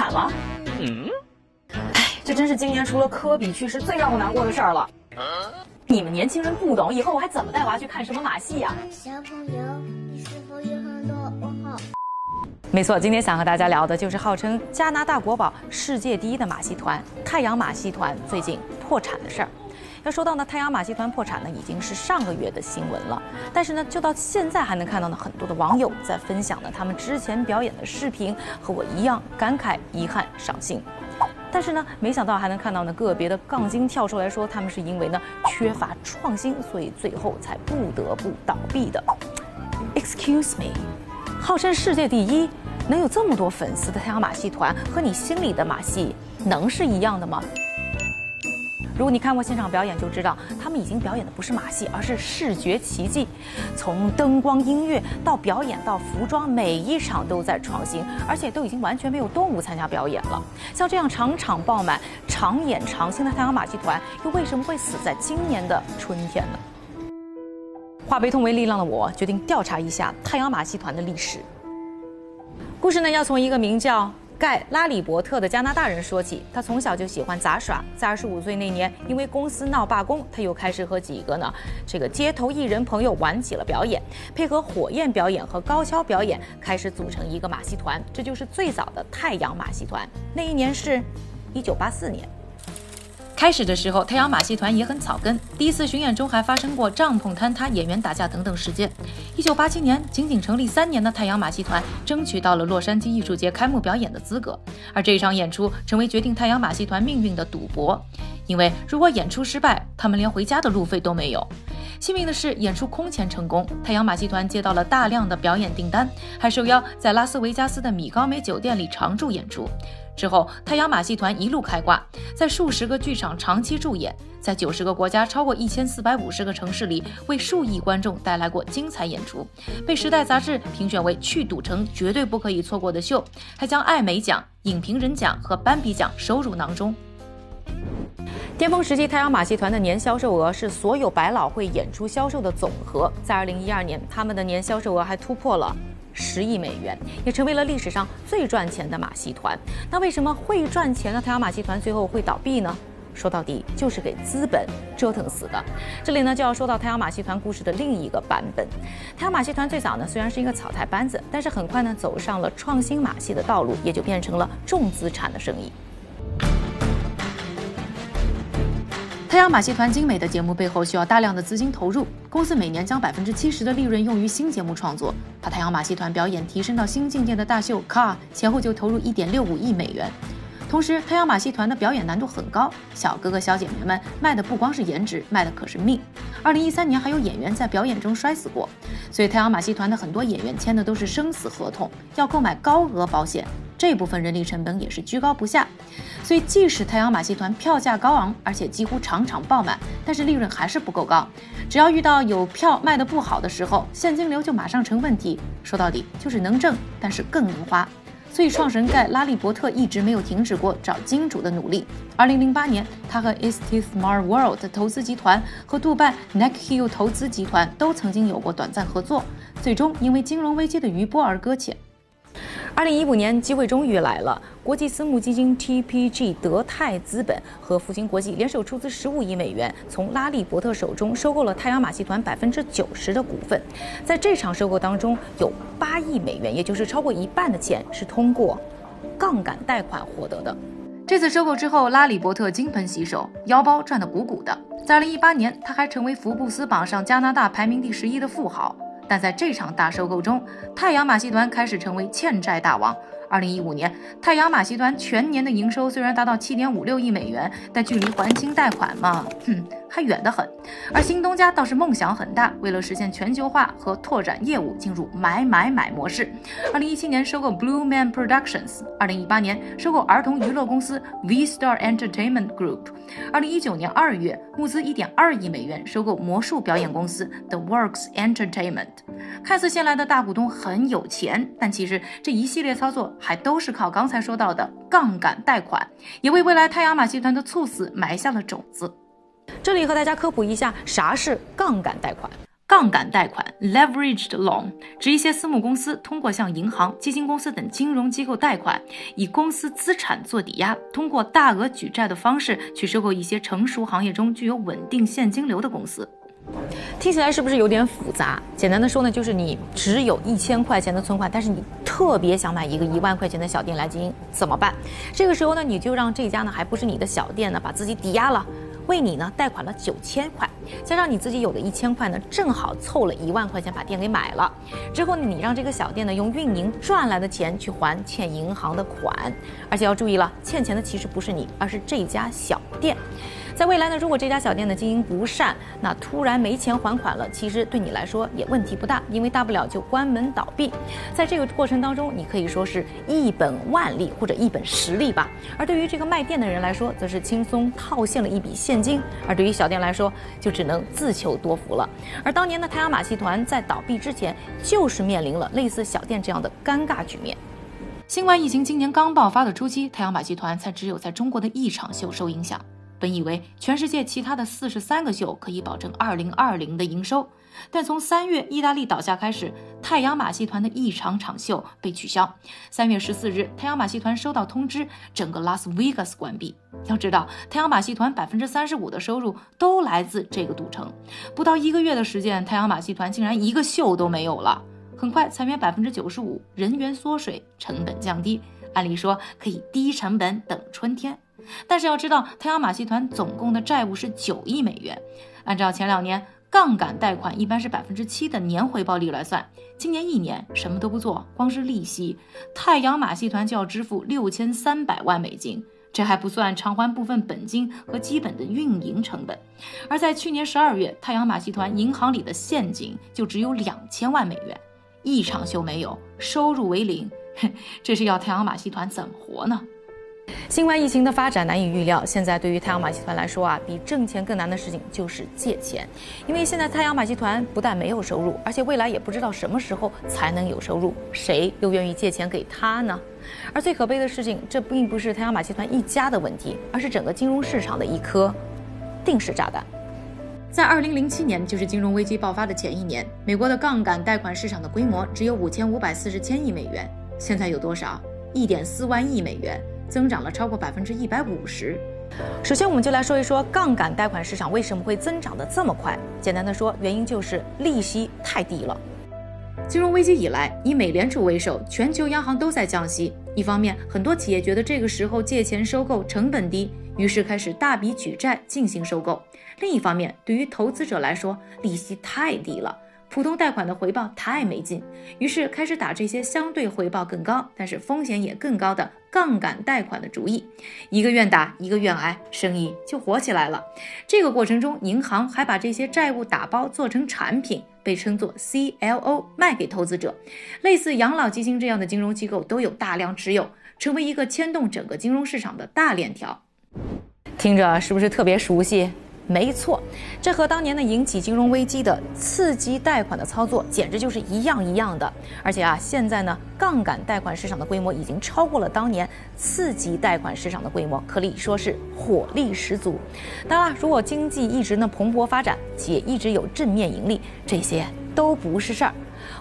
产了。嗯，哎，这真是今年除了科比去世最让我难过的事儿了。你们年轻人不懂，以后我还怎么带娃去看什么马戏呀？小朋友，你是否有很多问号？没错，今天想和大家聊的就是号称加拿大国宝、世界第一的马戏团——太阳马戏团最近破产的事儿。要说到呢，太阳马戏团破产呢，已经是上个月的新闻了。但是呢，就到现在还能看到呢，很多的网友在分享呢他们之前表演的视频，和我一样感慨、遗憾、伤心。但是呢，没想到还能看到呢个别的杠精跳出来说，他们是因为呢缺乏创新，所以最后才不得不倒闭的。Excuse me，号称世界第一，能有这么多粉丝的太阳马戏团，和你心里的马戏能是一样的吗？如果你看过现场表演，就知道他们已经表演的不是马戏，而是视觉奇迹。从灯光、音乐到表演到服装，每一场都在创新，而且都已经完全没有动物参加表演了。像这样场场爆满、常演常新的太阳马戏团，又为什么会死在今年的春天呢？化悲痛为力量的我，决定调查一下太阳马戏团的历史。故事呢，要从一个名叫……盖拉里伯特的加拿大人说起，他从小就喜欢杂耍，在二十五岁那年，因为公司闹罢工，他又开始和几个呢这个街头艺人朋友玩起了表演，配合火焰表演和高跷表演，开始组成一个马戏团，这就是最早的太阳马戏团。那一年是，一九八四年。开始的时候，太阳马戏团也很草根。第一次巡演中还发生过帐篷坍塌、演员打架等等事件。一九八七年，仅仅成立三年的太阳马戏团争取到了洛杉矶艺术节开幕表演的资格。而这一场演出成为决定太阳马戏团命运的赌博，因为如果演出失败，他们连回家的路费都没有。幸运的是，演出空前成功，太阳马戏团接到了大量的表演订单，还受邀在拉斯维加斯的米高梅酒店里常驻演出。之后，太阳马戏团一路开挂，在数十个剧场长期驻演，在九十个国家、超过一千四百五十个城市里，为数亿观众带来过精彩演出，被《时代》杂志评选为去赌城绝对不可以错过的秀，还将艾美奖、影评人奖和斑比奖收入囊中。巅峰时期，太阳马戏团的年销售额是所有百老汇演出销售的总和，在二零一二年，他们的年销售额还突破了。十亿美元，也成为了历史上最赚钱的马戏团。那为什么会赚钱的太阳马戏团最后会倒闭呢？说到底就是给资本折腾死的。这里呢就要说到太阳马戏团故事的另一个版本。太阳马戏团最早呢虽然是一个草台班子，但是很快呢走上了创新马戏的道路，也就变成了重资产的生意。太阳马戏团精美的节目背后需要大量的资金投入，公司每年将百分之七十的利润用于新节目创作，把太阳马戏团表演提升到新境界的大秀《Car》前后就投入一点六五亿美元。同时，太阳马戏团的表演难度很高，小哥哥小姐妹们卖的不光是颜值，卖的可是命。二零一三年还有演员在表演中摔死过，所以太阳马戏团的很多演员签的都是生死合同，要购买高额保险。这部分人力成本也是居高不下，所以即使太阳马戏团票价高昂，而且几乎场场爆满，但是利润还是不够高。只要遇到有票卖的不好的时候，现金流就马上成问题。说到底就是能挣，但是更能花。所以创始人盖拉利伯特一直没有停止过找金主的努力。二零零八年，他和 Est Smart World 投资集团和杜拜 Neck Hill 投资集团都曾经有过短暂合作，最终因为金融危机的余波而搁浅。二零一五年，机会终于来了。国际私募基金 TPG 德泰资本和复星国际联手出资十五亿美元，从拉利伯特手中收购了太阳马戏团百分之九十的股份。在这场收购当中，有八亿美元，也就是超过一半的钱是通过杠杆贷款获得的。这次收购之后，拉里伯特金盆洗手，腰包赚得鼓鼓的。在二零一八年，他还成为福布斯榜上加拿大排名第十一的富豪。但在这场大收购中，太阳马戏团开始成为欠债大王。二零一五年，太阳马戏团全年的营收虽然达到七点五六亿美元，但距离还清贷款嘛，哼，还远得很。而新东家倒是梦想很大，为了实现全球化和拓展业务，进入买买买模式。二零一七年收购 Blue Man Productions，二零一八年收购儿童娱乐公司 V Star Entertainment Group，二零一九年二月募资一点二亿美元收购魔术表演公司 The Works Entertainment。看似新来的大股东很有钱，但其实这一系列操作。还都是靠刚才说到的杠杆贷款，也为未来太阳马戏团的猝死埋下了种子。这里和大家科普一下，啥是杠杆贷款？杠杆贷款 （leveraged loan） 指一些私募公司通过向银行、基金公司等金融机构贷款，以公司资产做抵押，通过大额举债的方式去收购一些成熟行业中具有稳定现金流的公司。听起来是不是有点复杂？简单的说呢，就是你只有一千块钱的存款，但是你特别想买一个一万块钱的小店来经营，怎么办？这个时候呢，你就让这家呢还不是你的小店呢，把自己抵押了。为你呢贷款了九千块，加上你自己有的一千块呢，正好凑了一万块钱把店给买了。之后呢，你让这个小店呢用运营赚来的钱去还欠银行的款，而且要注意了，欠钱的其实不是你，而是这家小店。在未来呢，如果这家小店的经营不善，那突然没钱还款了，其实对你来说也问题不大，因为大不了就关门倒闭。在这个过程当中，你可以说是一本万利或者一本十利吧。而对于这个卖店的人来说，则是轻松套现了一笔现金；而对于小店来说，就只能自求多福了。而当年的太阳马戏团在倒闭之前，就是面临了类似小店这样的尴尬局面。新冠疫情今年刚爆发的初期，太阳马戏团才只有在中国的一场秀受影响。本以为全世界其他的四十三个秀可以保证二零二零的营收，但从三月意大利倒下开始，太阳马戏团的一场场秀被取消。三月十四日，太阳马戏团收到通知，整个拉斯维加斯关闭。要知道，太阳马戏团百分之三十五的收入都来自这个赌城。不到一个月的时间，太阳马戏团竟然一个秀都没有了。很快裁员百分之九十五，人员缩水，成本降低。按理说可以低成本等春天。但是要知道，太阳马戏团总共的债务是九亿美元。按照前两年杠杆贷款一般是百分之七的年回报率来算，今年一年什么都不做，光是利息，太阳马戏团就要支付六千三百万美金，这还不算偿还部分本金和基本的运营成本。而在去年十二月，太阳马戏团银行里的现金就只有两千万美元，一场秀没有，收入为零，这是要太阳马戏团怎么活呢？新冠疫情的发展难以预料。现在对于太阳马戏团来说啊，比挣钱更难的事情就是借钱。因为现在太阳马戏团不但没有收入，而且未来也不知道什么时候才能有收入，谁又愿意借钱给他呢？而最可悲的事情，这并不是太阳马戏团一家的问题，而是整个金融市场的一颗定时炸弹。在二零零七年，就是金融危机爆发的前一年，美国的杠杆贷款市场的规模只有五千五百四十千亿美元，现在有多少？一点四万亿美元。增长了超过百分之一百五十。首先，我们就来说一说杠杆贷款市场为什么会增长的这么快。简单的说，原因就是利息太低了。金融危机以来，以美联储为首，全球央行都在降息。一方面，很多企业觉得这个时候借钱收购成本低，于是开始大笔举债进行收购；另一方面，对于投资者来说，利息太低了。普通贷款的回报太没劲，于是开始打这些相对回报更高，但是风险也更高的杠杆贷款的主意。一个愿打，一个愿挨，生意就火起来了。这个过程中，银行还把这些债务打包做成产品，被称作 CLO，卖给投资者。类似养老基金这样的金融机构都有大量持有，成为一个牵动整个金融市场的大链条。听着是不是特别熟悉？没错，这和当年的引起金融危机的刺激贷款的操作简直就是一样一样的。而且啊，现在呢，杠杆贷款市场的规模已经超过了当年刺激贷款市场的规模，可以说是火力十足。当然了，如果经济一直呢蓬勃发展，企业一直有正面盈利，这些都不是事儿。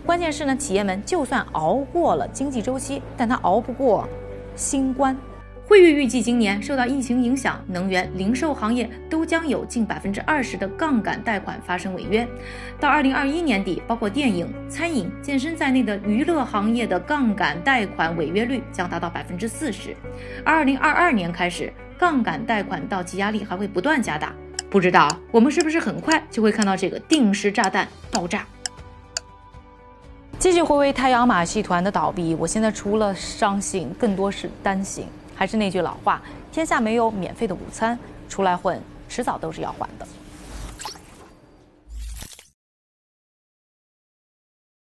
关键是呢，企业们就算熬过了经济周期，但它熬不过新冠。惠誉预计，今年受到疫情影响，能源、零售行业都将有近百分之二十的杠杆贷款发生违约。到二零二一年底，包括电影、餐饮、健身在内的娱乐行业的杠杆贷款违约率将达到百分之四十。二零二二年开始，杠杆贷款到期压力还会不断加大。不知道我们是不是很快就会看到这个定时炸弹爆炸？继续回味太阳马戏团的倒闭，我现在除了伤心，更多是担心。还是那句老话，天下没有免费的午餐，出来混，迟早都是要还的。